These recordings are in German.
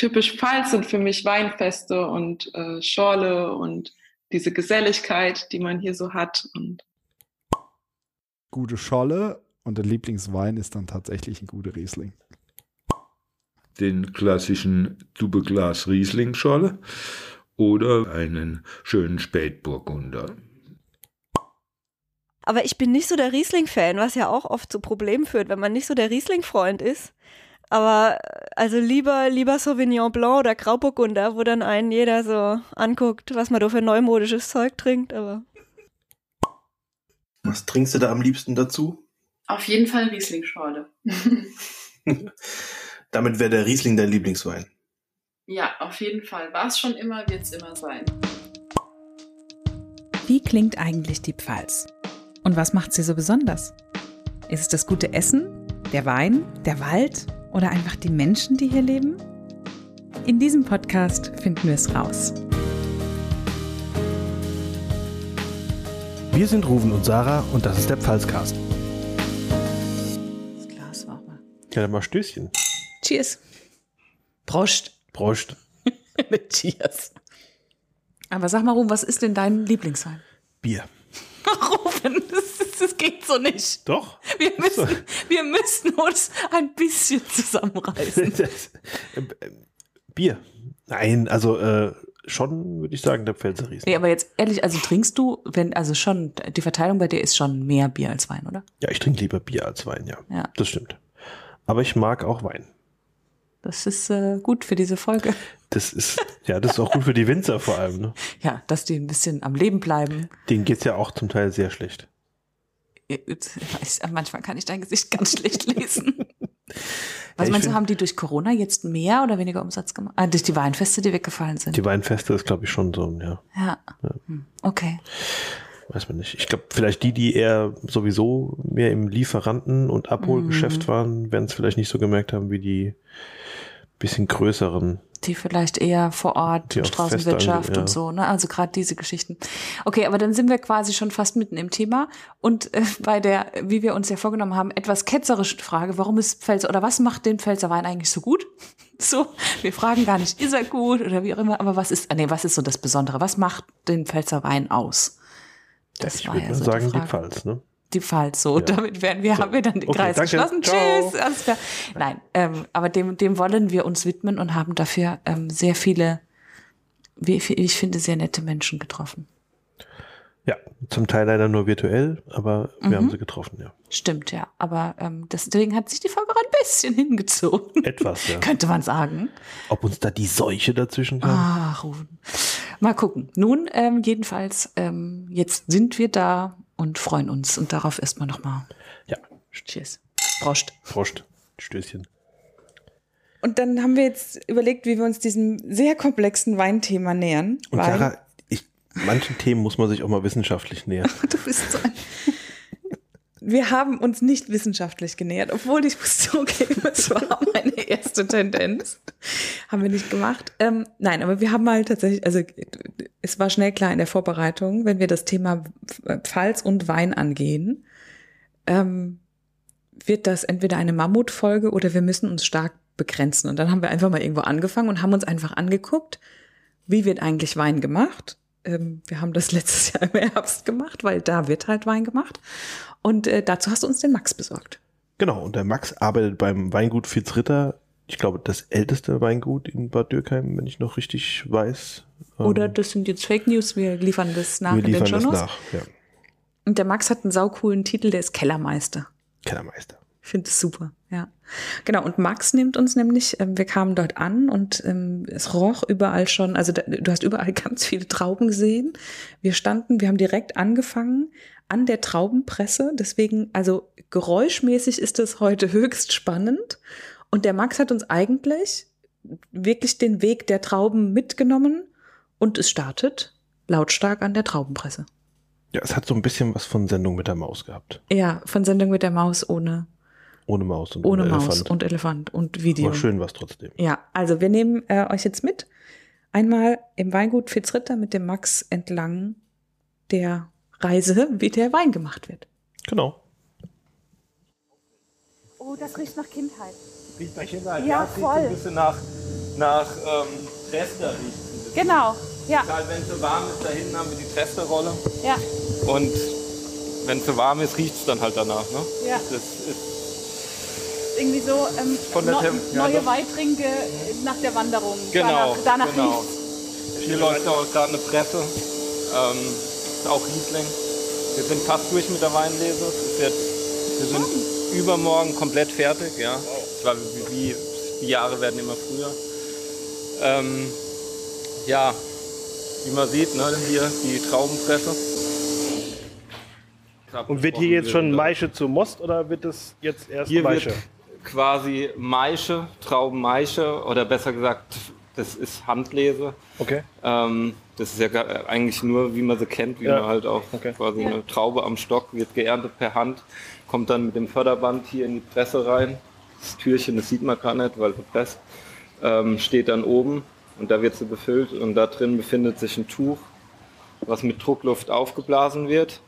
typisch Pfalz sind für mich Weinfeste und äh, Schorle und diese Geselligkeit, die man hier so hat. Und gute Scholle und der Lieblingswein ist dann tatsächlich ein guter Riesling. Den klassischen Dubeglas Riesling-Scholle oder einen schönen Spätburgunder. Aber ich bin nicht so der Riesling-Fan, was ja auch oft zu Problemen führt, wenn man nicht so der Riesling-Freund ist. Aber also lieber, lieber Sauvignon Blanc oder Grauburgunder, wo dann einen jeder so anguckt, was man da für neumodisches Zeug trinkt, aber. Was trinkst du da am liebsten dazu? Auf jeden Fall Riesling-Schorle. Damit wäre der Riesling dein Lieblingswein. Ja, auf jeden Fall. War es schon immer, wird es immer sein. Wie klingt eigentlich die Pfalz? Und was macht sie so besonders? Ist es das gute Essen, der Wein, der Wald oder einfach die Menschen, die hier leben? In diesem Podcast finden wir es raus. Wir sind Ruven und Sarah und das ist der Pfalzcast. Das Glas war mal. Ja, dann mal Stößchen. Cheers. Prost. Prost. Cheers. Aber sag mal, Ruven, was ist denn dein Lieblingswein? Bier. Das, geht so nicht. Doch. Wir müssen, wir müssen uns ein bisschen zusammenreißen. Das, äh, äh, Bier. Nein, also äh, schon würde ich sagen, der Pfälzer Riesling. Nee, aber jetzt ehrlich, also trinkst du, wenn, also schon, die Verteilung bei dir ist schon mehr Bier als Wein, oder? Ja, ich trinke lieber Bier als Wein, ja. Ja. Das stimmt. Aber ich mag auch Wein. Das ist äh, gut für diese Folge. Das ist, ja, das ist auch gut für die Winzer vor allem. Ne? Ja, dass die ein bisschen am Leben bleiben. Denen geht's ja auch zum Teil sehr schlecht. Manchmal kann ich dein Gesicht ganz schlecht lesen. Was ich meinst du, haben die durch Corona jetzt mehr oder weniger Umsatz gemacht? Ah, durch die Weinfeste, die weggefallen sind. Die Weinfeste ist, glaube ich, schon so, ja. ja. Hm, Okay. Weiß man nicht. Ich glaube, vielleicht die, die eher sowieso mehr im Lieferanten- und Abholgeschäft waren, werden es vielleicht nicht so gemerkt haben wie die bisschen größeren. Die vielleicht eher vor Ort, Straßenwirtschaft ja. und so, ne? Also gerade diese Geschichten. Okay, aber dann sind wir quasi schon fast mitten im Thema. Und äh, bei der, wie wir uns ja vorgenommen haben, etwas ketzerischen Frage, warum ist Pfälzer oder was macht den Pfälzer Wein eigentlich so gut? So, wir fragen gar nicht, ist er gut oder wie auch immer, aber was ist, ah, nee, was ist so das Besondere? Was macht den Pfälzer Wein aus? Das ich war würde ja so sagen, die die. Pfalz, ne? Die Pfalz, so. Ja. Damit werden wir, So. haben wir dann den Okay, Kreis danke. geschlossen. Ciao. Tschüss, alles klar. Nein, ähm, aber dem, dem wollen wir uns widmen und haben dafür ähm, sehr viele, wie ich finde, sehr nette Menschen getroffen. Ja, zum Teil leider nur virtuell, aber wir haben sie getroffen, ja. Stimmt, ja. Aber ähm, deswegen hat sich die Folge auch ein bisschen hingezogen. Etwas, ja. Könnte man sagen. Ob uns da die Seuche dazwischen kam? Ach, Rufen. Mal gucken. Nun, ähm, jedenfalls, ähm, jetzt sind wir da und freuen uns. Und darauf erstmal nochmal. Ja. Cheers. Prost. Prost. Stößchen. Und dann haben wir jetzt überlegt, wie wir uns diesem sehr komplexen Weinthema nähern. Und Sarah, ich, manchen Themen muss man sich auch mal wissenschaftlich nähern. du bist so ein wir haben uns nicht wissenschaftlich genähert, obwohl ich muss zugeben, es war meine erste Tendenz. Haben wir nicht gemacht. Ähm, nein, aber wir haben mal tatsächlich, also es war schnell klar in der Vorbereitung, wenn wir das Thema Pfalz und Wein angehen, ähm, wird das entweder eine Mammutfolge oder wir müssen uns stark begrenzen. Und dann haben wir einfach mal irgendwo angefangen und haben uns einfach angeguckt, wie wird eigentlich Wein gemacht. Ähm, wir haben das letztes Jahr im Herbst gemacht, weil da wird halt Wein gemacht. Und äh, dazu hast du uns den Max besorgt. Genau, und der Max arbeitet beim Weingut Fitzritter. Ich glaube, das älteste Weingut in Bad Dürkheim, wenn ich noch richtig weiß. Ähm, Oder das sind jetzt Fake News, wir liefern das nach wir in den liefern das nach. Ja. Und der Max hat einen saucoolen Titel, der ist Kellermeister. Kellermeister. Ich finde es super, ja. Genau, und Max nimmt uns nämlich, ähm, wir kamen dort an und ähm, es roch überall schon, also du hast überall ganz viele Trauben gesehen. Wir standen, wir haben direkt angefangen an der Traubenpresse, deswegen, also geräuschmäßig ist es heute höchst spannend. Und der Max hat uns eigentlich wirklich den Weg der Trauben mitgenommen und es startet lautstark an der Traubenpresse. Ja, es hat so ein bisschen was von Sendung mit der Maus gehabt. Ja, von Sendung mit der Maus ohne, Ohne Maus und ohne ohne Maus Elefant. und Elefant und Video. Aber schön was trotzdem. Ja, also wir nehmen äh, euch jetzt mit. Einmal im Weingut Fitzritter mit dem Max entlang der Reise, wie der Wein gemacht wird. Genau. Oh, das riecht nach Kindheit. Riecht nach Kindheit. Ja, riecht voll. ein bisschen nach nach ähm, Trester riecht. Genau, ja. Halt, wenn es so warm ist, da hinten haben wir die Tresterrolle. Ja. Und wenn es so warm ist, riecht es dann halt danach. Ne? Ja. Das ist Irgendwie so ähm, Von der no, Tem- ja, neue doch. Weitrinke nach der Wanderung. Genau, Danach, danach genau. Hier läuft auch gerade eine Presse. Ähm, ist auch Riesling. Wir sind fast durch mit der Weinlese. Es ist jetzt, wir sind übermorgen komplett fertig. Ja. Es war wie, wie, die Jahre werden immer früher. Ähm, ja, wie man sieht, ne, hier die Traubenpresse. Und wird hier jetzt schon Maische zu Most oder wird es jetzt erst Hier Maische? wird quasi Maische, Traubenmaische oder besser gesagt, das ist Handlese. Okay. Ähm, das ist ja gar- eigentlich nur, wie man sie kennt, wie Ja. man halt auch Okay. quasi eine Traube am Stock wird geerntet per Hand, kommt dann mit dem Förderband hier in die Presse rein. Das Türchen, das sieht man gar nicht, weil verpresst, ähm, steht dann oben und da wird sie befüllt und da drin befindet sich ein Tuch, was mit Druckluft aufgeblasen wird.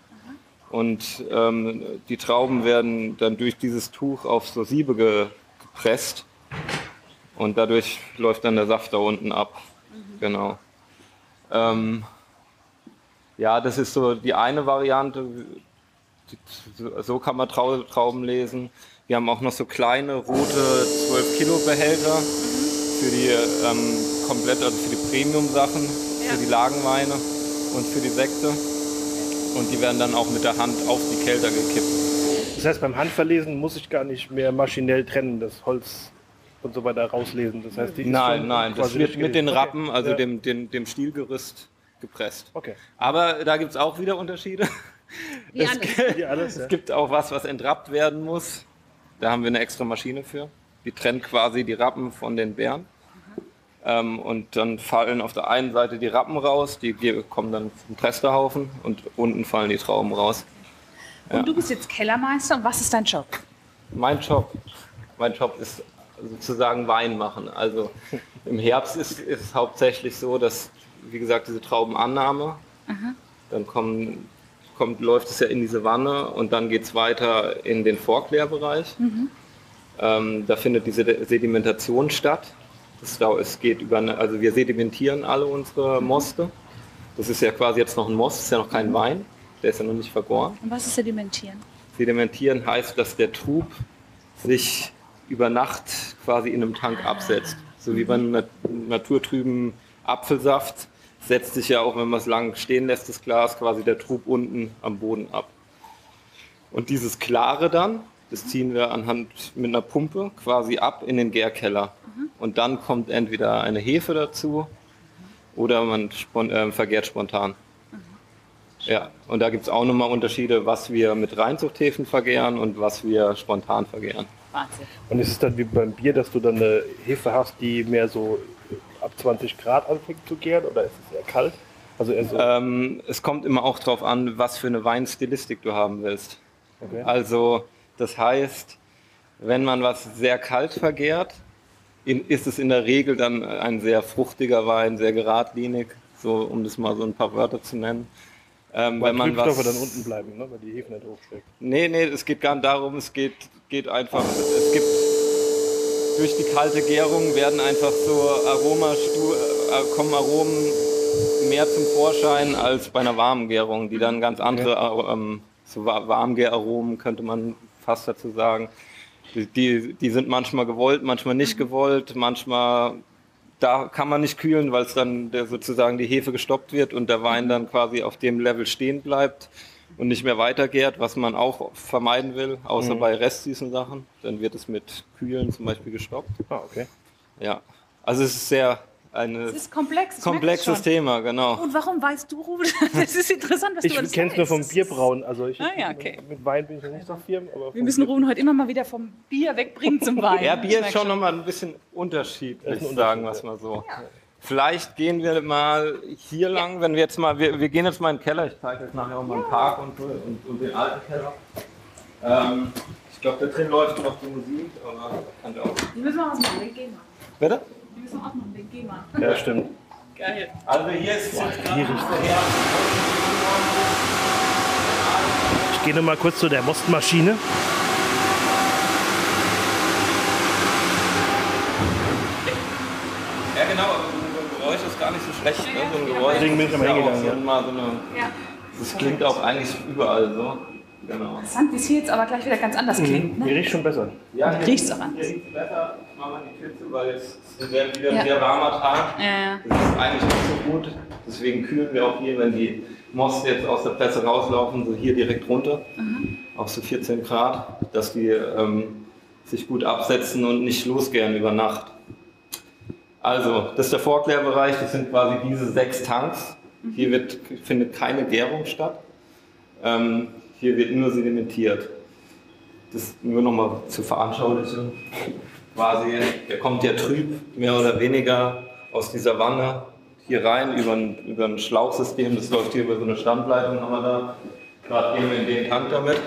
Und ähm, die Trauben werden dann durch dieses Tuch auf so Siebe ge gepresst. Und dadurch läuft dann der Saft da unten ab. Genau. Ähm, ja, das ist so die eine Variante. So- kann man Trau Trauben lesen. Wir haben auch noch so kleine rote 12 Kilo Behälter für die ähm, komplett, also für die Premium-Sachen, für die Lagenweine und für die Sekte. Und die werden dann auch mit der Hand auf die Kälter gekippt. Das heißt, beim Handverlesen muss ich gar nicht mehr maschinell trennen, das Holz und so weiter rauslesen. Das heißt, die Nein, nein, das quasi wird mit den. Rappen, Okay. also Ja. dem, dem, dem Stielgerüst gepresst. Okay. Aber da gibt es auch wieder Unterschiede. Wie es, alles. gibt- Wie alles, ja. es gibt auch was, was entrappt werden muss. Da haben wir eine extra Maschine für. Die trennt quasi die Rappen von den Beeren. Ähm, und dann fallen auf der einen Seite die Rappen raus, die kommen dann zum Tresterhaufen und unten fallen die Trauben raus. Ja. Und du bist jetzt Kellermeister und was ist dein Job? Mein Job, mein Job ist sozusagen Wein machen. Also im Herbst ist ist es hauptsächlich so, dass, wie gesagt, diese Traubenannahme, dann kommen, kommt, läuft es ja in diese Wanne und dann geht es weiter in den Vorklärbereich. Ähm, da findet diese Sedimentation statt. Dau- es geht über, eine, also wir sedimentieren alle unsere Moste. Das ist ja quasi jetzt noch ein Most, ist ja noch kein Wein, der ist ja noch nicht vergoren. Und was ist Sedimentieren? Sedimentieren heißt, dass der Trub sich über Nacht quasi in einem Tank absetzt. So wie beim nat naturtrüben Apfelsaft setzt sich ja auch, wenn man es lang stehen lässt, das Glas quasi der Trub unten am Boden ab. Und dieses Klare dann, das ziehen wir anhand mit einer Pumpe quasi ab in den Gärkeller. Und dann kommt entweder eine Hefe dazu oder man spon äh, vergärt spontan. Ja, und da gibt es auch nochmal Unterschiede, was wir mit Reinzuchthäfen vergären und was wir spontan vergären. Wahnsinn. Und ist es dann wie beim Bier, dass du dann eine Hefe hast, die mehr so ab 20 Grad anfängt zu gären oder ist es eher kalt? Also eher so. Ähm, es kommt immer auch darauf an, was für eine Weinstilistik du haben willst. Okay. Also, das heißt, wenn man was sehr kalt vergärt, ist es in der Regel dann ein sehr fruchtiger Wein, sehr geradlinig, so um das mal so ein paar Wörter zu nennen. Ähm, weil wenn man was, dann unten bleiben, ne? weil die Hefe nicht hochsteigt. Nee, nee, es geht gar nicht darum, es geht, geht einfach, es gibt durch die kalte Gärung werden einfach so Aromastu äh, kommen Aromen mehr zum Vorschein als bei einer warmen Gärung, die dann ganz andere ähm, so Wa- Warmgäraromen könnte man fast dazu sagen. Die, die, die sind manchmal gewollt, manchmal nicht gewollt, manchmal da kann man nicht kühlen, weil es dann der, sozusagen die Hefe gestoppt wird und der Wein dann quasi auf dem Level stehen bleibt und nicht mehr weitergärt, was man auch vermeiden will, außer Mhm. bei restsüßen Sachen. Dann wird es mit Kühlen zum Beispiel gestoppt. Ah, okay. Ja, also es ist sehr eine Es ist komplex. ich komplexes. Thema, genau. Und warum weißt du, Ruben? Das ist interessant, was Ich du alles kenne es nur vom. Bierbrauen. Also ich, Ah, ja, okay. mit Wein bin ich noch nicht so firm. Aber Wir müssen Ruben heute immer mal wieder vom Bier wegbringen zum Wein. Ja, Ich Bier ist schon nochmal ein bisschen unterschiedlich, ein sagen wir es mal so. Vielleicht gehen wir mal hier lang, wenn wir jetzt mal, wir, wir gehen jetzt mal in den Keller, ich zeige euch nachher auch mal den Park und, so und, und den alten Keller. Ähm, ich glaube, da drin läuft noch die Musik, aber kann ja auch. Die müssen wir ausmachen, den gehen wir. Bitte? Müssen wir ausmachen, den gehen wir. Ja, stimmt. Geil. Also hier ist es jetzt gerade Ich gehe noch mal kurz zu der Mostmaschine. genau, aber so ein Geräusch ist gar nicht so schlecht. Ne? So ein Geräusch Deswegen bin ich ist nochmal ja auch hingegangen, so mal so eine, Ja. das klingt auch eigentlich überall so. Genau. Interessant, wie es hier jetzt aber gleich wieder ganz anders klingt. Hier Ne? riecht schon besser. Ja, hier riecht's auch anders. Hier riecht besser. Ich mache mal die Tür zu, weil es sehr, wieder ein Ja. sehr warmer Tag. Ja. Das ist eigentlich nicht so gut. Deswegen kühlen wir auch hier, wenn die Moste jetzt aus der Presse rauslaufen, so hier direkt runter, auf so 14 Grad, dass die ähm, sich gut absetzen und nicht losgehen über Nacht. Also, das ist der Vorklärbereich, das sind quasi diese sechs Tanks. Hier wird, findet keine Gärung statt. Ähm, hier wird nur sedimentiert. Das nur nochmal zur Veranschaulichung. Quasi, der kommt ja trüb, mehr oder weniger, aus dieser Wanne hier rein über ein, über ein Schlauchsystem. Das läuft hier über so eine Standleitung, haben wir da. Gerade gehen wir in den Tank damit.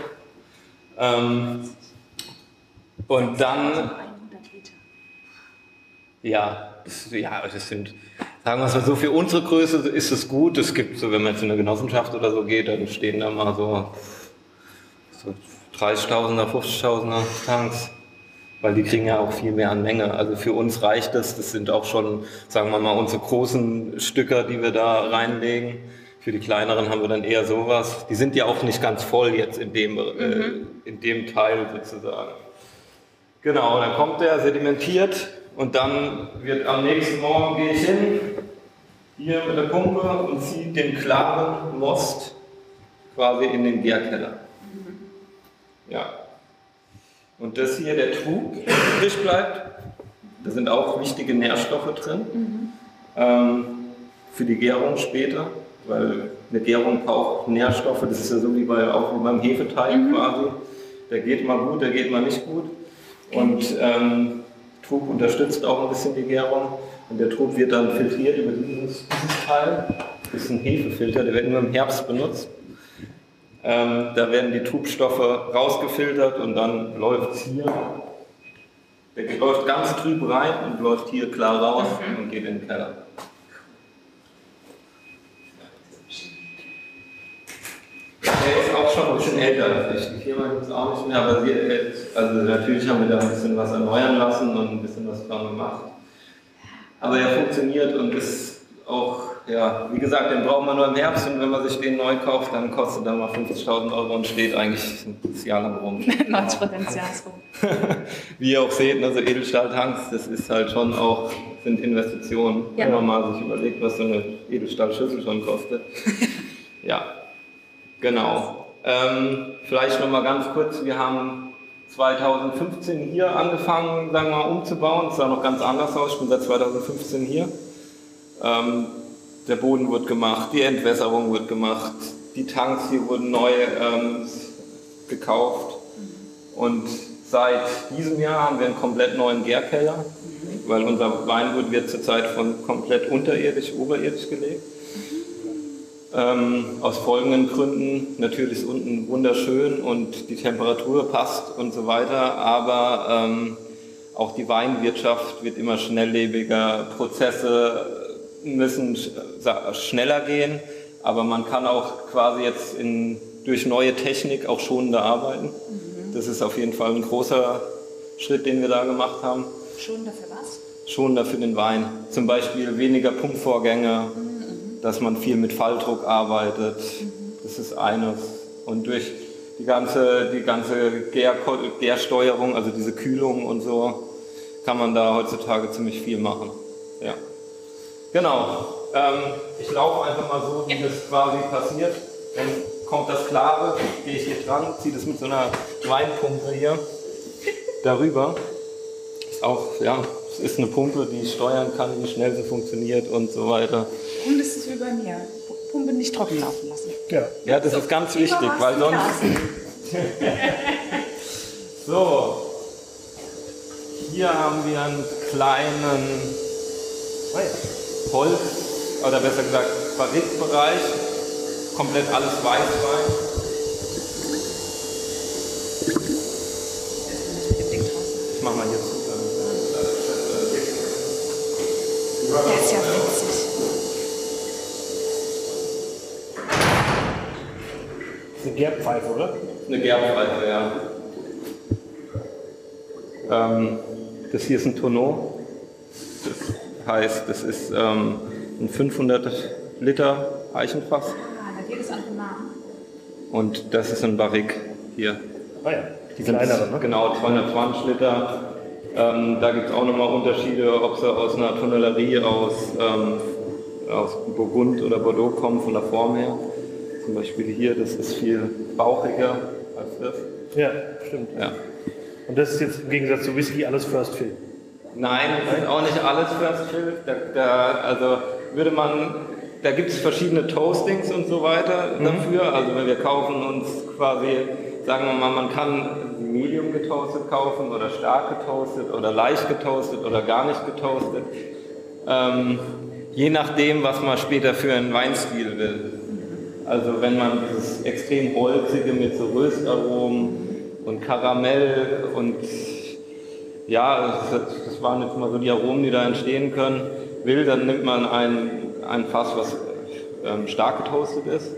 Ähm, und dann, ja, das, ja, das sind, sagen wir es mal so, für unsere Größe ist es gut. Es gibt so, wenn man jetzt in eine Genossenschaft oder so geht, dann stehen da mal so, so 30.000er, 50.000er Tanks, weil die kriegen ja auch viel mehr an Menge. Also für uns reicht das. Das sind auch schon, sagen wir mal, unsere großen Stücker, die wir da reinlegen. Für die kleineren haben wir dann eher sowas. Die sind ja auch nicht ganz voll jetzt in dem, äh, in dem Teil sozusagen. Genau, dann kommt der sedimentiert und dann wird am nächsten Morgen gehe ich hin, hier mit der Pumpe und ziehe den klaren Most quasi in den Gärkeller. Ja. Und das hier, der Trug, der übrig bleibt, da sind auch wichtige Nährstoffe drin ähm, für die Gärung später, weil eine Gärung braucht Nährstoffe, das ist ja so wie bei, auch wie beim Hefeteig quasi. Der geht mal gut, der geht mal nicht gut. Und ähm, Trug unterstützt auch ein bisschen die Gärung. Und der Trug wird dann filtriert über dieses, dieses Teil. Das ist ein Hefefilter, der wird nur im Herbst benutzt. Ähm, da werden die Trubstoffe rausgefiltert und dann läuft es hier. Der läuft ganz trüb rein und läuft hier klar raus und geht in den Keller. Der ist auch schon ein bisschen älter als ich. Die Firma gibt es auch nicht mehr, aber sie, also natürlich haben wir da ein bisschen was erneuern lassen und ein bisschen was dran gemacht. Aber er funktioniert und ist auch, ja, wie gesagt, den braucht man nur im Herbst und wenn man sich den neu kauft, dann kostet er mal 50.000 Euro und steht eigentlich ein Jahr lang rum. 90 Prozent des Jahres rum. Wie ihr auch seht, also Edelstahltanks, das ist halt schon auch, sind Investitionen. Ja. Wenn man mal sich überlegt, was so eine Edelstahlschüssel schon kostet. ja, genau. Ähm, vielleicht noch mal ganz kurz, wir haben 2015 hier angefangen, sagen wir mal, umzubauen. Es sah noch ganz anders aus, ich bin seit 2015 hier. Ähm, der Boden wird gemacht, die Entwässerung wird gemacht, die Tanks hier wurden neu ähm, gekauft. Und seit diesem Jahr haben wir einen komplett neuen Gärkeller, weil unser Weingut wird zurzeit von komplett unterirdisch, oberirdisch gelegt. Ähm, aus folgenden Gründen. Natürlich ist unten wunderschön und die Temperatur passt und so weiter, aber ähm, auch die Weinwirtschaft wird immer schnelllebiger, Prozesse müssen schneller gehen, aber man kann auch quasi jetzt in, durch neue Technik auch schonender arbeiten. Das ist auf jeden Fall ein großer Schritt, den wir da gemacht haben. Schon dafür was? Schonender für den Wein. Zum Beispiel weniger Pumpvorgänge, dass man viel mit Falldruck arbeitet. Das ist eines. Und durch die ganze, die ganze Gär Gärsteuerung, also diese Kühlung und so, kann man da heutzutage ziemlich viel machen. Ja. Genau. Ähm, ich laufe einfach mal so, wie das quasi passiert. Dann kommt das Klare, gehe ich hier dran, ziehe das mit so einer Weinpumpe hier darüber. Ist auch, ja, es ist eine Pumpe, die ich steuern kann, wie schnell sie funktioniert und so weiter. Und es ist wie bei mir. Pumpe nicht trocken laufen lassen. Ja. Ja, das ist ganz wichtig, weil sonst. So, hier haben wir einen kleinen Holz, oder besser gesagt Barrikbereich, komplett alles Weißwein. Ich mach mal hier zu. Der ist ja witzig. Das ist eine Gerbpfeife, oder? Eine Gerbpfeife, ja. Ähm, das hier ist ein Tonneau. Das heißt, das ist ähm, ein 500 Liter Eichenfass. Ah, da geht es an den Namen. Und das ist ein Barrik hier. Ah ja, die kleineren, ne? Genau, 220 Liter. Ähm, da gibt es auch nochmal Unterschiede, ob sie aus einer Tonnellerie aus, ähm, aus Burgund oder Bordeaux kommen, von der Form her. Zum Beispiel hier, das ist viel bauchiger als das. Ja, stimmt. Ja. Und das ist jetzt im Gegensatz zu Whisky alles First Fill. Nein, das ist auch nicht alles First Fill. Da, da, also würde man, da gibt es verschiedene Toastings und so weiter dafür. Also wenn wir kaufen uns quasi, sagen wir mal, man kann Medium getoastet kaufen oder stark getoastet oder leicht getoastet oder gar nicht getoastet. Ähm, je nachdem, was man später für einen Weinstil will. Also wenn man dieses extrem holzige mit so Röstaromen und Karamell und ja, das, waren jetzt mal so die Aromen, die da entstehen können, will, dann nimmt man ein, ein Fass, was ähm, stark getoastet ist.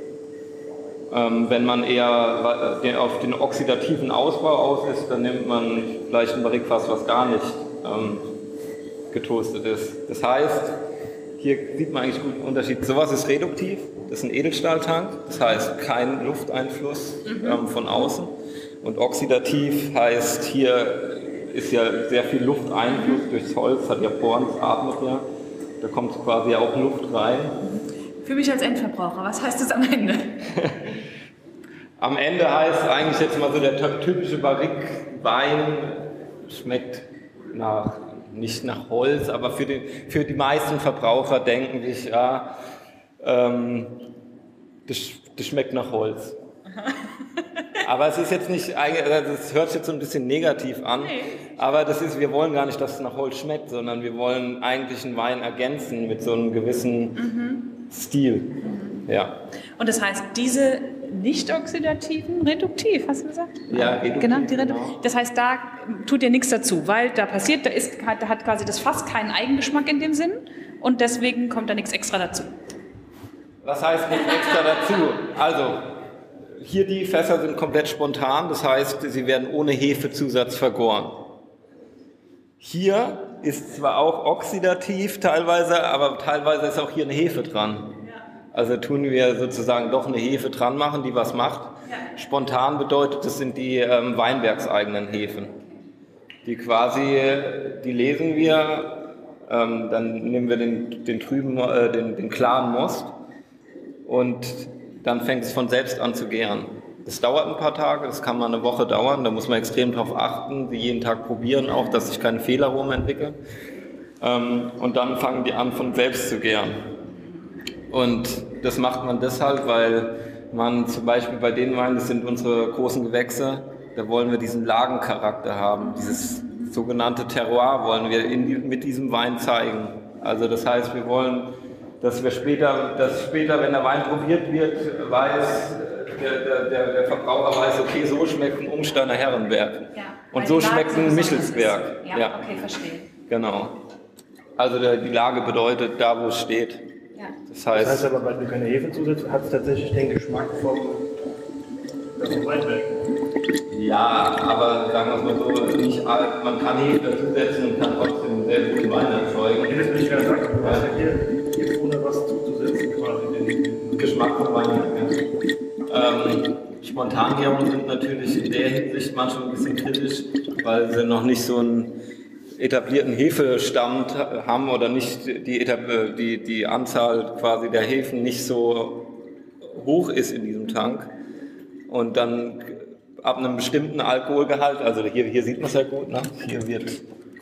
Ähm, wenn man eher den, auf den oxidativen Ausbau aus ist, dann nimmt man vielleicht ein Barrikfass, was gar nicht ähm, getoastet ist. Das heißt, hier sieht man eigentlich gut den Unterschied. Sowas ist reduktiv, das ist ein Edelstahltank, das heißt kein Lufteinfluss ähm, von außen. Und oxidativ heißt, hier ist ja sehr viel Lufteinfluss durchs Holz, hat ja Poren, das atmet ja. Da kommt quasi auch Luft rein. Für mich als Endverbraucher, was heißt das am Ende? Am Ende heißt eigentlich jetzt mal so der typische Barrique-Wein schmeckt nach, nicht nach Holz, aber für, den, für die meisten Verbraucher denken sich, ja, ähm, das, das schmeckt nach Holz. Aber es ist jetzt nicht, also das hört sich jetzt so ein bisschen negativ an, aber das ist, wir wollen gar nicht, dass es nach Holz schmeckt, sondern wir wollen eigentlich einen Wein ergänzen mit so einem gewissen Stil. Ja. Und das heißt, diese nicht oxidativen, reduktiv, hast du gesagt? Ja, reduktiv, Genau, die Redu genau. Das heißt, da tut ihr nichts dazu, weil da passiert, da, ist, hat, da hat quasi das Fass keinen Eigengeschmack in dem Sinn und deswegen kommt da nichts extra dazu. Was heißt nicht extra dazu? Also, hier die Fässer sind komplett spontan, das heißt, sie werden ohne Hefezusatz vergoren. Hier ist zwar auch oxidativ teilweise, aber teilweise ist auch hier eine Hefe dran. Also tun wir sozusagen doch eine Hefe dran machen, die was macht. Spontan bedeutet, das sind die ähm, weinbergseigenen Hefen. Die quasi, die lesen wir, ähm, dann nehmen wir den, den trüben, äh, den, den klaren Most und dann fängt es von selbst an zu gären. Das dauert ein paar Tage, das kann mal eine Woche dauern, da muss man extrem darauf achten, sie jeden Tag probieren, auch dass sich keine Fehlaromen entwickeln. Ähm, und dann fangen die an von selbst zu gären. Und das macht man deshalb, weil man zum Beispiel bei den Weinen, das sind unsere großen Gewächse, da wollen wir diesen Lagencharakter haben, dieses sogenannte Terroir wollen wir die- mit diesem Wein zeigen. Also das heißt, wir wollen, dass wir später, dass später, wenn der Wein probiert wird, weiß, der, der, der, der Verbraucher weiß, okay, so schmeckt ein Umsteiner Herrenberg. Und weil so schmeckt so ein Michelsberg. ist. Ja, okay, verstehe. Genau. Also der, die Lage bedeutet da, wo es steht. Ja. Das Das heißt heißt, aber, weil du keine Hefe zusetzt, hat es tatsächlich den Geschmack vom, vom Weinberg. ja, aber sagen wir es mal so, nicht all, man kann Hefe dazusetzen und kann trotzdem sehr guten Wein erzeugen. Nee, das will ich gerade sagen. Du hast ja hier, ohne was zuzusetzen, quasi den, Geschmack vom Wein. Ähm, Spontangärungen sind natürlich in der Hinsicht manchmal ein bisschen kritisch, weil sie noch nicht so einen etablierten Hefestamm ta- haben oder nicht die, äh, die, die Anzahl quasi der Hefen nicht so hoch ist in diesem Tank. Und dann ab einem bestimmten Alkoholgehalt, also hier, hier sieht man es ja gut, ne? hier wird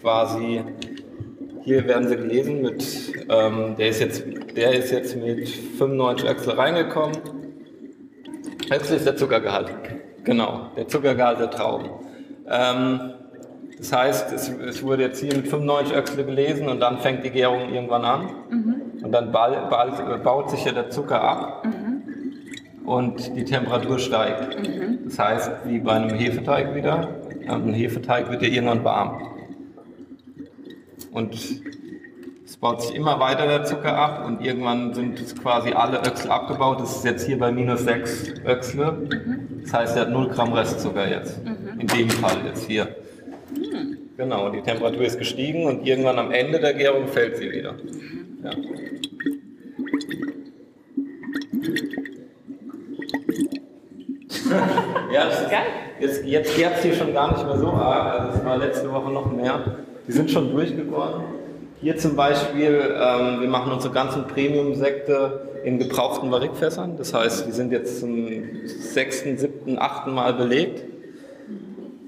quasi hier werden sie gelesen mit, ähm, der, ist jetzt, der ist jetzt mit 95 Öxel reingekommen. Öxel ist der Zuckergehalt. Genau, der Zuckergehalt der Trauben. Ähm, das heißt, es, es wurde jetzt hier mit 95 Öxle gelesen und dann fängt die Gärung irgendwann an. Und dann ball, ball, baut sich ja der Zucker ab und die Temperatur steigt. Das heißt, wie bei einem Hefeteig wieder, ein Hefeteig wird ja irgendwann warm. Und es baut sich immer weiter der Zucker ab und irgendwann sind es quasi alle Öchsel abgebaut. Das ist jetzt hier bei minus 6 Öchsle. Das heißt, er hat 0 Gramm Restzucker jetzt. In dem Fall jetzt hier. Genau, die Temperatur ist gestiegen und irgendwann am Ende der Gärung fällt sie wieder. Ja. ja, das ist, jetzt, jetzt gärt es hier schon gar nicht mehr so arg. Also es war letzte Woche noch mehr. Die sind schon durchgegoren. Hier zum Beispiel, ähm, wir machen unsere ganzen Premium-Sekte in gebrauchten Barrikfässern. Das heißt, die sind jetzt zum sechsten, siebten, achten Mal belegt.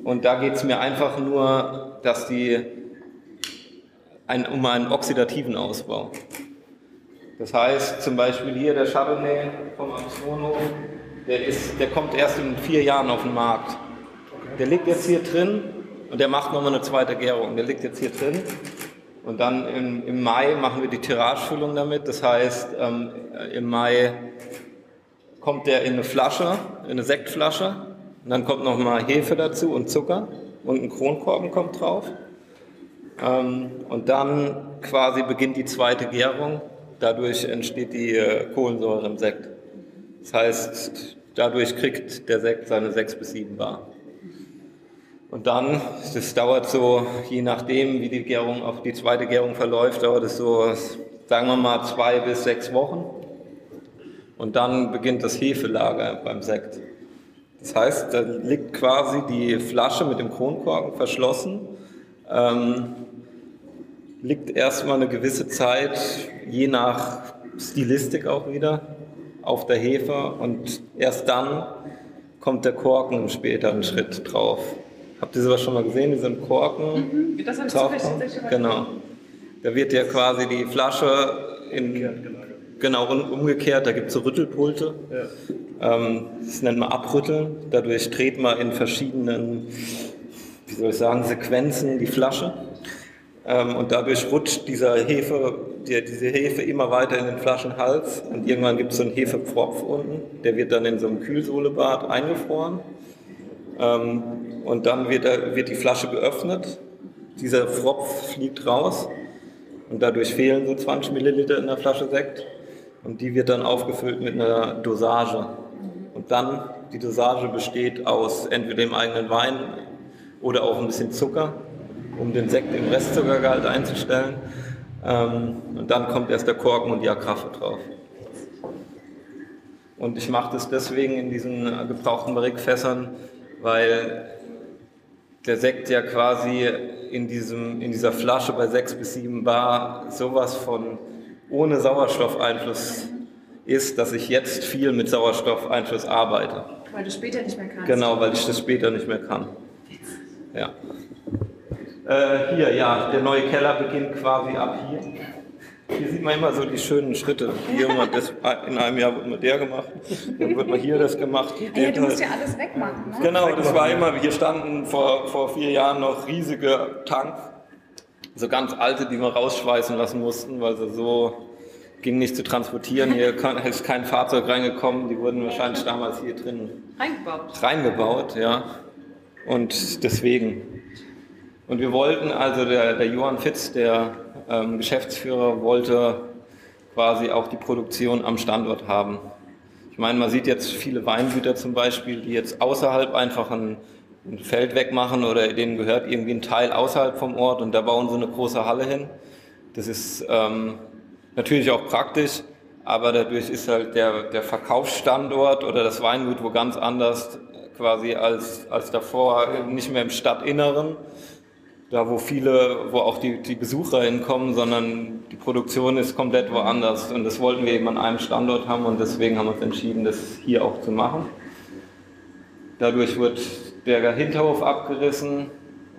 Und da geht es mir einfach nur, dass die ein, um einen oxidativen Ausbau. Das heißt, zum Beispiel hier der Chardonnay vom Amtswohnhof, der, der kommt erst in vier Jahren auf den Markt. Der liegt jetzt hier drin und der macht nochmal eine zweite Gärung. Der liegt jetzt hier drin. Und dann im, im Mai machen wir die Tiragefüllung damit. Das heißt, ähm, im Mai kommt der in eine Flasche, in eine Sektflasche. Und dann kommt nochmal Hefe dazu und Zucker. Und ein Kronkorken kommt drauf. Ähm, und dann quasi beginnt die zweite Gärung. Dadurch entsteht die äh, Kohlensäure im Sekt. Das heißt, dadurch kriegt der Sekt seine 6 bis 7 Bar. Und dann, das dauert so, je nachdem, wie die Gärung, auch die zweite Gärung verläuft, dauert es so, sagen wir mal, zwei bis sechs Wochen. Und dann beginnt das Hefelager beim Sekt. Das heißt, da liegt quasi die Flasche mit dem Kronkorken verschlossen, ähm, liegt erstmal eine gewisse Zeit, je nach Stilistik auch wieder, auf der Hefe und erst dann kommt der Korken im späteren Schritt drauf. Habt ihr sowas schon mal gesehen, diesen Korken? Mhm. Das habe ich tatsächlich Genau. Da wird ja quasi die Flasche in, genau umgekehrt, da gibt es so Rüttelpulte. Ja. Ähm, das nennt man Abrütteln. Dadurch dreht man in verschiedenen, wie soll ich sagen, Sequenzen die Flasche. Ähm, und dadurch rutscht dieser Hefe, die, diese Hefe immer weiter in den Flaschenhals. Und irgendwann gibt es so einen Hefepfropf unten, der wird dann in so einem Kühlsohlebad eingefroren. Ähm, und dann wird, wird die Flasche geöffnet. Dieser Fropf fliegt raus und dadurch fehlen so 20 Milliliter in der Flasche Sekt. Und die wird dann aufgefüllt mit einer Dosage. Und dann, die Dosage besteht aus entweder dem eigenen Wein oder auch ein bisschen Zucker, um den Sekt im Restzuckergehalt einzustellen. Ähm, und dann kommt erst der Korken und die Agraffe drauf. Und ich mache das deswegen in diesen gebrauchten Barrikfässern, weil der Sekt ja quasi in, diesem, in dieser Flasche bei 6 bis 7 Bar sowas von ohne Sauerstoffeinfluss ist, dass ich jetzt viel mit Sauerstoffeinfluss arbeite. Weil du später nicht mehr kannst. Genau, weil ich das später nicht mehr kann. Ja. Äh, hier, ja, der neue Keller beginnt quasi ab hier. Hier sieht man immer so die schönen Schritte. Hier mal das, in einem Jahr wird mal der gemacht, dann wird mal hier das gemacht. Ja, du musst ja alles wegmachen. Ne? Genau, das war immer, hier standen vor, vor vier Jahren noch riesige Tanks, so ganz alte, die wir rausschweißen lassen mussten, weil sie so ging nicht zu transportieren. Hier ist kein Fahrzeug reingekommen, die wurden wahrscheinlich damals hier drin reingebaut. Reingebaut, ja. Und deswegen. Und wir wollten, also der, der Johann Fitz, der ähm, Geschäftsführer wollte quasi auch die Produktion am Standort haben. Ich meine, man sieht jetzt viele Weingüter zum Beispiel, die jetzt außerhalb einfach ein, ein Feld wegmachen oder denen gehört irgendwie ein Teil außerhalb vom Ort und da bauen sie eine große Halle hin. Das ist ähm, natürlich auch praktisch, aber dadurch ist halt der, der Verkaufsstandort oder das Weingut wo ganz anders quasi als, als davor, nicht mehr im Stadtinneren, da wo viele, wo auch die, die Besucher hinkommen, sondern die Produktion ist komplett woanders. Und das wollten wir eben an einem Standort haben und deswegen haben wir uns entschieden, das hier auch zu machen. Dadurch wird der Hinterhof abgerissen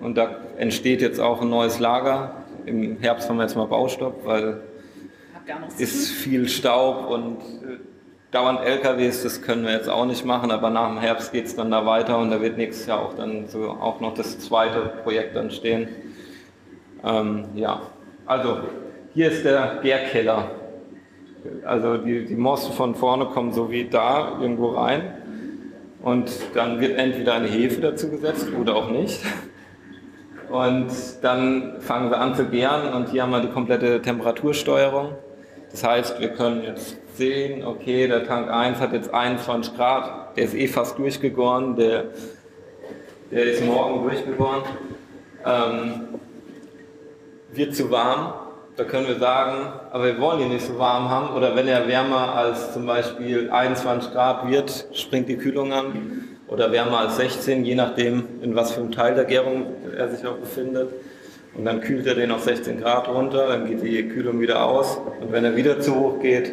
und da entsteht jetzt auch ein neues Lager. Im Herbst haben wir jetzt mal Baustopp, weil ist viel Staub und äh, dauernd LKWs, das können wir jetzt auch nicht machen, aber nach dem Herbst geht es dann da weiter und da wird nächstes Jahr auch dann so auch noch das zweite Projekt dann stehen. Ähm, ja, also hier ist der Gärkeller. Also die, die Mosse von vorne kommen so wie da irgendwo rein und dann wird entweder eine Hefe dazu gesetzt oder auch nicht. Und dann fangen wir an zu gären und hier haben wir die komplette Temperatursteuerung. Das heißt, wir können jetzt sehen, okay, der Tank 1 hat jetzt 21 Grad, der ist eh fast durchgegoren, der, der ist morgen durchgegoren. ähm, wird zu warm, da können wir sagen, aber wir wollen ihn nicht so warm haben. Oder wenn er wärmer als zum Beispiel 21 Grad wird, springt die Kühlung an. Oder wärmer als 16, je nachdem, in was für einem Teil der Gärung er sich auch befindet. Und dann kühlt er den auf 16 Grad runter, dann geht die Kühlung wieder aus. Und wenn er wieder zu hoch geht,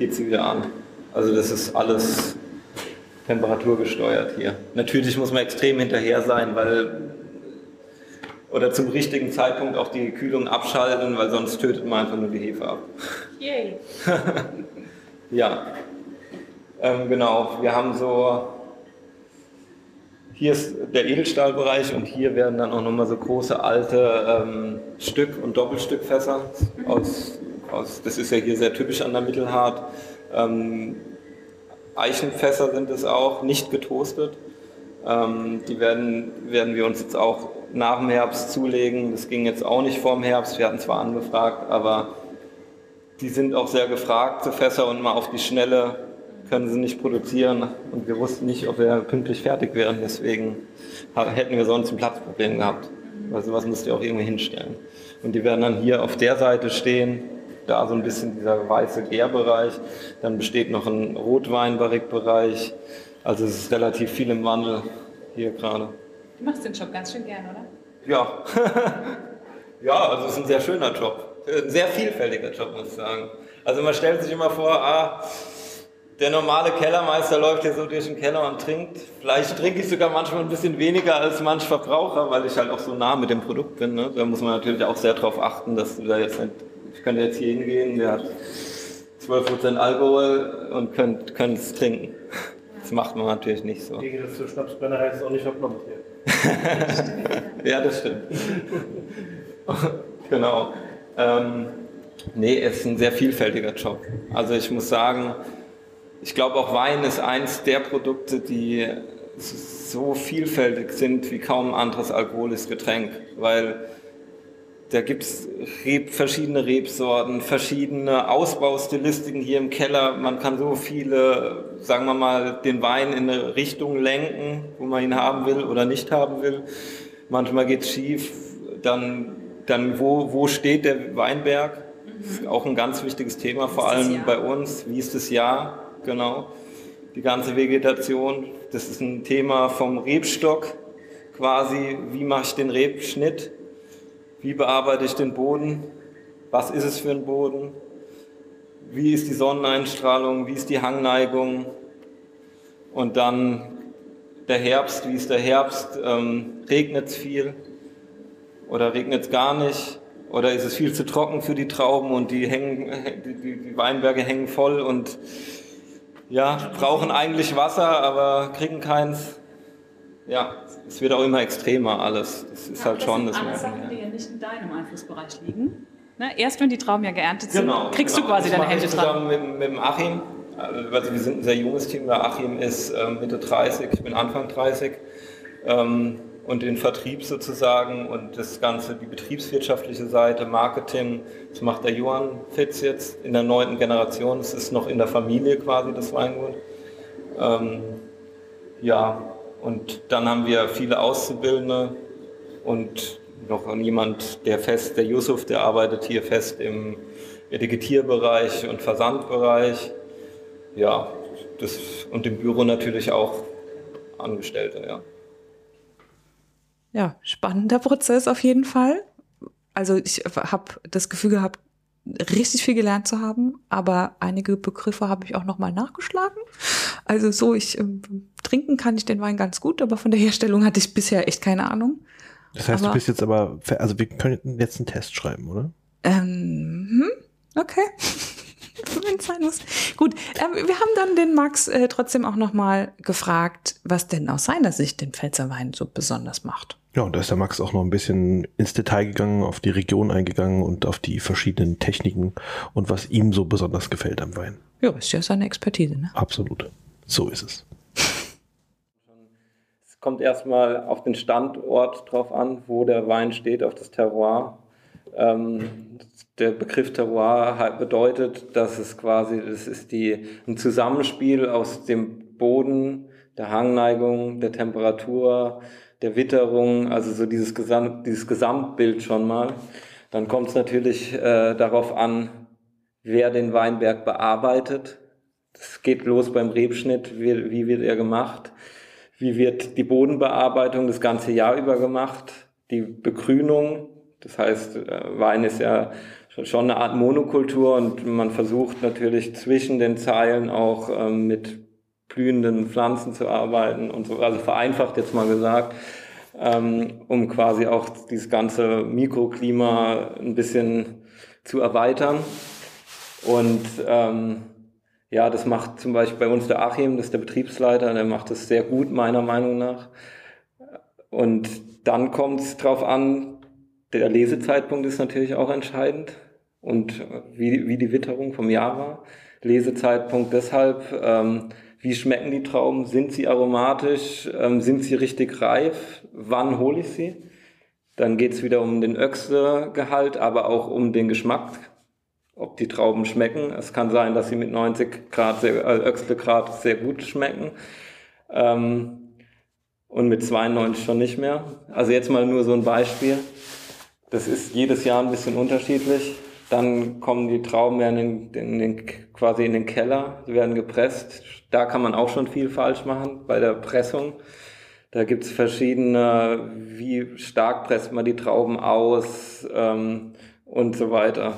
geht sie wieder an. Also das ist alles temperaturgesteuert hier. Natürlich muss man extrem hinterher sein, weil oder zum richtigen Zeitpunkt auch die Kühlung abschalten, weil sonst tötet man einfach nur die Hefe ab. Yay! ja, ähm, genau. Wir haben so, hier ist der Edelstahlbereich und hier werden dann auch nochmal so große alte ähm, Stück- und Doppelstückfässer aus, aus, das ist ja hier sehr typisch an der Mittelhart. Ähm, Eichenfässer sind es auch, nicht getoastet. Ähm, die werden, werden wir uns jetzt auch nach dem Herbst zulegen. Das ging jetzt auch nicht vor dem Herbst. Wir hatten zwar angefragt, aber die sind auch sehr gefragt, so Fässer, und mal auf die Schnelle können sie nicht produzieren. Und wir wussten nicht, ob wir pünktlich fertig wären. Deswegen hätten wir sonst ein Platzproblem gehabt. Weil sowas musst du auch irgendwie hinstellen. Und die werden dann hier auf der Seite stehen, da so ein bisschen dieser weiße Gärbereich. Dann besteht noch ein Rotweinbarrikbereich. Also es ist relativ viel im Wandel hier gerade. Du machst den Job ganz schön gern, oder? Ja. ja, also es ist ein sehr schöner Job. Ein sehr vielfältiger Job, muss ich sagen. Also man stellt sich immer vor, ah, der normale Kellermeister läuft hier so durch den Keller und trinkt. Vielleicht trinke ich sogar manchmal ein bisschen weniger als manch Verbraucher, weil ich halt auch so nah mit dem Produkt bin. Ne? Da muss man natürlich auch sehr darauf achten, dass du da jetzt nicht, ich könnte jetzt hier hingehen, der hat 12% Alkohol und könnt es trinken. Das macht man natürlich nicht so. Gegen das zur Schnapsbrennerei ist auch nicht verplombt hier. ja, das stimmt. genau. Ähm, nee, es ist ein sehr vielfältiger Job. Also ich muss sagen, ich glaube auch Wein ist eins der Produkte, die so vielfältig sind wie kaum ein anderes alkoholisches Getränk, weil da gibt es Reb, verschiedene Rebsorten, verschiedene Ausbaustilistiken hier im Keller. Man kann so viele, sagen wir mal, den Wein in eine Richtung lenken, wo man ihn haben will oder nicht haben will. Manchmal geht es schief. Dann, dann wo, wo steht der Weinberg? Das ist auch ein ganz wichtiges Thema, vor allem bei uns. Wie ist das Jahr? Genau. Die ganze Vegetation. Das ist ein Thema vom Rebstock quasi. Wie mache ich den Rebschnitt? Wie bearbeite ich den Boden? Was ist es für ein Boden? Wie ist die Sonneneinstrahlung? Wie ist die Hangneigung? Und dann der Herbst. Wie ist der Herbst? Ähm, regnet es viel? Oder regnet es gar nicht? Oder ist es viel zu trocken für die Trauben und die, hängen, die, die Weinberge hängen voll und ja, brauchen eigentlich Wasser, aber kriegen keins? Ja, es wird auch immer extremer alles. Das ist ja, halt das schon das ja nicht in deinem Einflussbereich liegen. Ne? Erst wenn die Trauben ja geerntet sind, genau, kriegst genau. du quasi deine Hände dran. Mit, mit dem Achim, also wir sind ein sehr junges Team, der Achim ist äh, Mitte 30, ich bin Anfang 30. Ähm, und den Vertrieb sozusagen und das Ganze, die betriebswirtschaftliche Seite, Marketing, das macht der Johann Fitz jetzt in der neunten Generation. Es ist noch in der Familie quasi das Weingut. Ähm, ja, und dann haben wir viele Auszubildende und noch jemand, der fest, der Yusuf, der arbeitet hier fest im Etikettierbereich und Versandbereich. Ja, das, und im Büro natürlich auch Angestellte, ja. Ja, spannender Prozess auf jeden Fall. Also ich habe das Gefühl gehabt, richtig viel gelernt zu haben, aber einige Begriffe habe ich auch nochmal nachgeschlagen. Also so, ich äh, trinken kann ich den Wein ganz gut, aber von der Herstellung hatte ich bisher echt keine Ahnung. Das heißt, aber, du bist jetzt aber, also wir können jetzt einen Test schreiben, oder? Ähm, hm, okay. Wenn es sein muss. Gut, äh, wir haben dann den Max äh, trotzdem auch nochmal gefragt, was denn aus seiner Sicht den Pfälzer Wein so besonders macht. Ja, und da ist der Max auch noch ein bisschen ins Detail gegangen, auf die Region eingegangen und auf die verschiedenen Techniken und was ihm so besonders gefällt am Wein. Ja, ist ja seine Expertise, ne? Absolut. So ist es. Kommt erstmal auf den Standort drauf an, wo der Wein steht, auf das Terroir. Ähm, der Begriff Terroir bedeutet, dass es quasi, das ist die, ein Zusammenspiel aus dem Boden, der Hangneigung, der Temperatur, der Witterung, also so dieses, Gesamt, dieses Gesamtbild schon mal. Dann kommt es natürlich äh, darauf an, wer den Weinberg bearbeitet. Es geht los beim Rebschnitt, wie, wie wird er gemacht, wie wird die Bodenbearbeitung das ganze Jahr über gemacht, die Begrünung, das heißt, äh, Wein ist ja schon eine Art Monokultur und man versucht natürlich zwischen den Zeilen auch ähm, mit blühenden Pflanzen zu arbeiten und so, also vereinfacht jetzt mal gesagt, ähm, um quasi auch dieses ganze Mikroklima ein bisschen zu erweitern. Und ähm, ja, das macht zum Beispiel bei uns der Achim, das ist der Betriebsleiter, der macht das sehr gut, meiner Meinung nach. Und dann kommt es drauf an, der Lesezeitpunkt ist natürlich auch entscheidend und wie, wie die Witterung vom Jahr war. Lesezeitpunkt deshalb, ähm, wie schmecken die Trauben? Sind sie aromatisch? Ähm, sind sie richtig reif? Wann hole ich sie? Dann geht es wieder um den Öchsegehalt, aber auch um den Geschmack ob die Trauben schmecken. Es kann sein, dass sie mit 90 Grad, sehr, äh, Öxlegrad sehr gut schmecken. Ähm, und mit 92 schon nicht mehr. Also jetzt mal nur so ein Beispiel. Das ist jedes Jahr ein bisschen unterschiedlich. Dann kommen die Trauben in den, in den, quasi in den Keller, werden gepresst. Da kann man auch schon viel falsch machen bei der Pressung. Da gibt's verschiedene, wie stark presst man die Trauben aus ähm, und so weiter.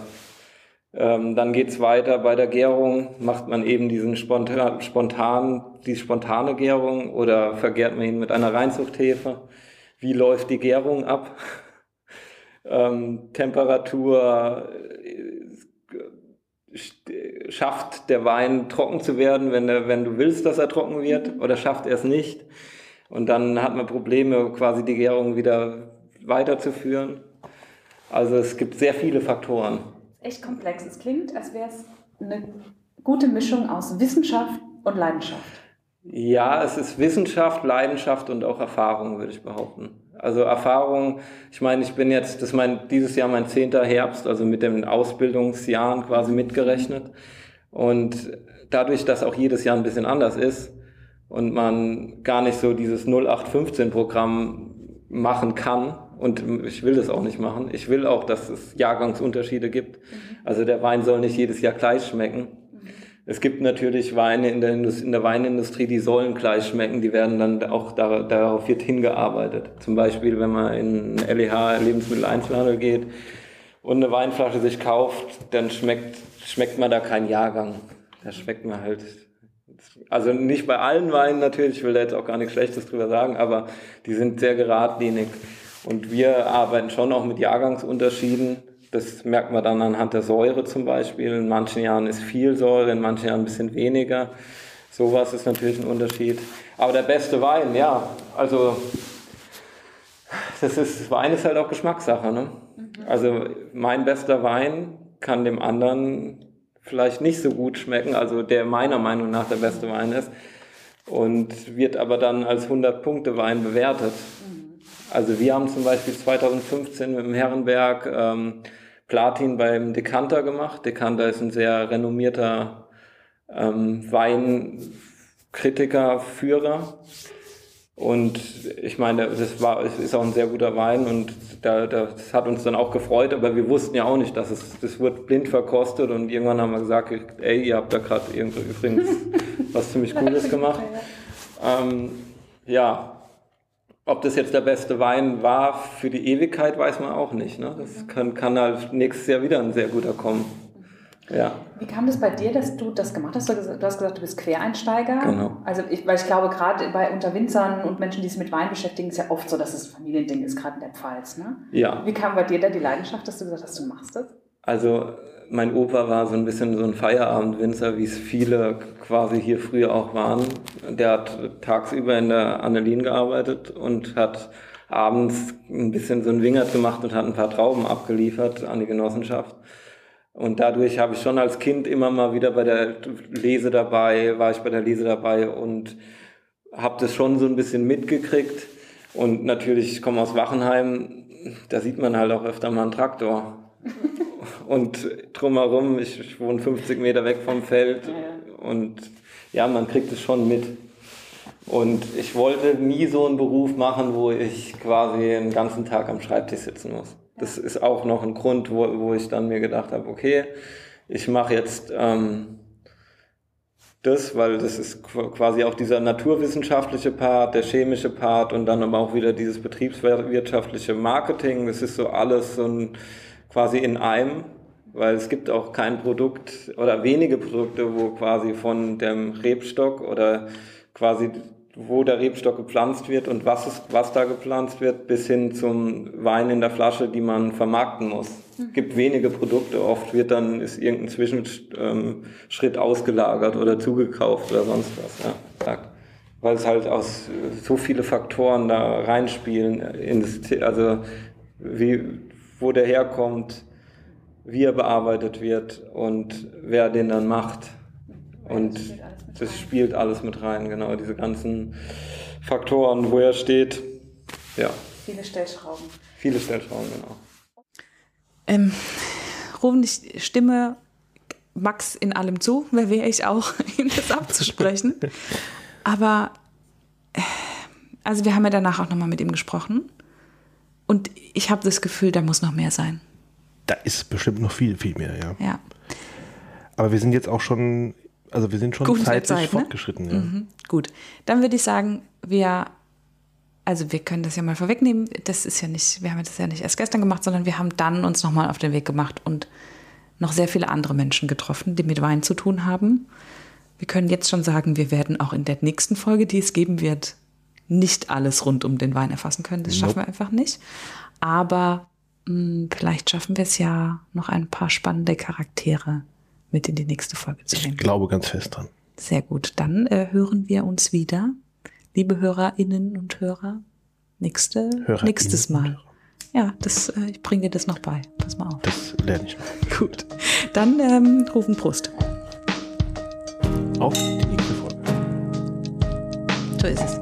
Ähm, dann geht's weiter bei der Gärung, macht man eben diesen spontan, spontan, die spontane Gärung oder vergärt man ihn mit einer Reinzuchthefe. Wie läuft die Gärung ab? ähm, Temperatur, äh, schafft der Wein trocken zu werden, wenn, der, wenn du willst, dass er trocken wird, oder schafft er es nicht? Und dann hat man Probleme, quasi die Gärung wieder weiterzuführen. Also es gibt sehr viele Faktoren echt komplex. Es klingt, als wäre es eine gute Mischung aus Wissenschaft und Leidenschaft. Ja, es ist Wissenschaft, Leidenschaft und auch Erfahrung, würde ich behaupten. Also Erfahrung, ich meine, ich bin jetzt, das ist mein, dieses Jahr mein zehnter Herbst, also mit den Ausbildungsjahren quasi mitgerechnet. Und dadurch, dass auch jedes Jahr ein bisschen anders ist und man gar nicht so dieses 0815-Programm machen kann, und ich will das auch nicht machen. Ich will auch, dass es Jahrgangsunterschiede gibt. Mhm. Also der Wein soll nicht jedes Jahr gleich schmecken. Mhm. Es gibt natürlich Weine in der, in der Weinindustrie, die sollen gleich schmecken. Die werden dann auch da, darauf wird hingearbeitet. Zum Beispiel, wenn man in LEH Lebensmitteleinzelhandel geht und eine Weinflasche sich kauft, dann schmeckt, schmeckt man da keinen Jahrgang. Da schmeckt man halt also nicht bei allen Weinen natürlich, ich will da jetzt auch gar nichts Schlechtes drüber sagen, aber die sind sehr geradlinig. Und wir arbeiten schon auch mit Jahrgangsunterschieden. Das merkt man dann anhand der Säure zum Beispiel. In manchen Jahren ist viel Säure, in manchen Jahren ein bisschen weniger. Sowas ist natürlich ein Unterschied. Aber der beste Wein, ja, also das ist, Wein ist halt auch Geschmackssache. Ne? Mhm. Also mein bester Wein kann dem anderen vielleicht nicht so gut schmecken, also der meiner Meinung nach der beste Wein ist und wird aber dann als 100 Punkte Wein bewertet. Also wir haben zum Beispiel 2015 mit dem Herrenberg ähm, Platin beim Dekanter gemacht. Dekanter ist ein sehr renommierter ähm, Weinkritiker, Führer. Und ich meine, das war, es ist auch ein sehr guter Wein und da, das hat uns dann auch gefreut, aber wir wussten ja auch nicht, dass es, das wird blind verkostet und irgendwann haben wir gesagt, ey, ihr habt da gerade übrigens was ziemlich Cooles gemacht. Ähm, ja, ob das jetzt der beste Wein war für die Ewigkeit, weiß man auch nicht. Ne? Das kann, kann halt nächstes Jahr wieder ein sehr guter kommen. Ja. Wie kam das bei dir, dass du das gemacht hast? Du hast gesagt, du bist Quereinsteiger. Genau. Also ich, weil ich glaube, gerade bei Unterwinzern und Menschen, die sich mit Wein beschäftigen, ist ja oft so, dass es ein Familiending ist, gerade in der Pfalz. Ne? Ja. Wie kam bei dir da die Leidenschaft, dass du gesagt hast, du machst das? Also mein Opa war so ein bisschen so ein Feierabendwinzer, wie es viele quasi hier früher auch waren. Der hat tagsüber in der Annelien gearbeitet und hat abends ein bisschen so ein Wingert gemacht und hat ein paar Trauben abgeliefert an die Genossenschaft. Und dadurch habe ich schon als Kind immer mal wieder bei der Lese dabei, war ich bei der Lese dabei und habe das schon so ein bisschen mitgekriegt. Und natürlich, ich komme aus Wachenheim, da sieht man halt auch öfter mal einen Traktor. Und drumherum, ich, ich, wohne 50 Meter weg vom Feld ja, und ja, man kriegt es schon mit. Und ich wollte nie so einen Beruf machen, wo ich quasi den ganzen Tag am Schreibtisch sitzen muss. Das ist auch noch ein Grund, wo, wo ich dann mir gedacht habe, okay, ich mache jetzt ähm, das, weil das ist quasi auch dieser naturwissenschaftliche Part, der chemische Part und dann aber auch wieder dieses betriebswirtschaftliche Marketing. Das ist so alles so ein, quasi in einem, weil es gibt auch kein Produkt oder wenige Produkte, wo quasi von dem Rebstock oder quasi wo der Rebstock gepflanzt wird und was, ist, was da gepflanzt wird, bis hin zum Wein in der Flasche, die man vermarkten muss. Es mhm. gibt wenige Produkte, oft wird dann ist irgendein Zwischenschritt ausgelagert oder zugekauft oder sonst was. Ja. Weil es halt aus so viele Faktoren da reinspielen, also wie, wo der herkommt, wie er bearbeitet wird und wer den dann macht. Und das spielt alles mit rein, genau, diese ganzen Faktoren, wo er steht. Ja. Viele Stellschrauben. Viele Stellschrauben, genau. Ähm, Ruben, ich stimme Max in allem zu, wer wäre ich auch, ihm das abzusprechen. Aber, äh, also wir haben ja danach auch nochmal mit ihm gesprochen. Und ich habe das Gefühl, da muss noch mehr sein. Da ist bestimmt noch viel, viel mehr, ja. Ja. Aber wir sind jetzt auch schon also wir sind schon Gut zeitlich Zeit, ne? fortgeschritten. Ne? Ja. Mhm. Gut, dann würde ich sagen, wir, also wir können das ja mal vorwegnehmen. Das ist ja nicht, wir haben das ja nicht erst gestern gemacht, sondern wir haben dann uns nochmal auf den Weg gemacht und noch sehr viele andere Menschen getroffen, die mit Wein zu tun haben. Wir können jetzt schon sagen, wir werden auch in der nächsten Folge, die es geben wird, nicht alles rund um den Wein erfassen können. Das schaffen nope. wir einfach nicht. Aber mh, hm, vielleicht schaffen wir es ja, noch ein paar spannende Charaktere mit in die nächste Folge zu nehmen. Ich glaube ganz fest dran. Sehr gut. Dann äh, hören wir uns wieder, liebe Hörerinnen und Hörer, nächste, nächstes Mal. Ja, das, äh, ich bringe dir das noch bei. Pass mal auf. Das lerne ich noch. Gut. Dann ähm, rufen Brust. Auf die nächste Folge. So ist es.